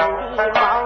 and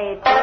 afraid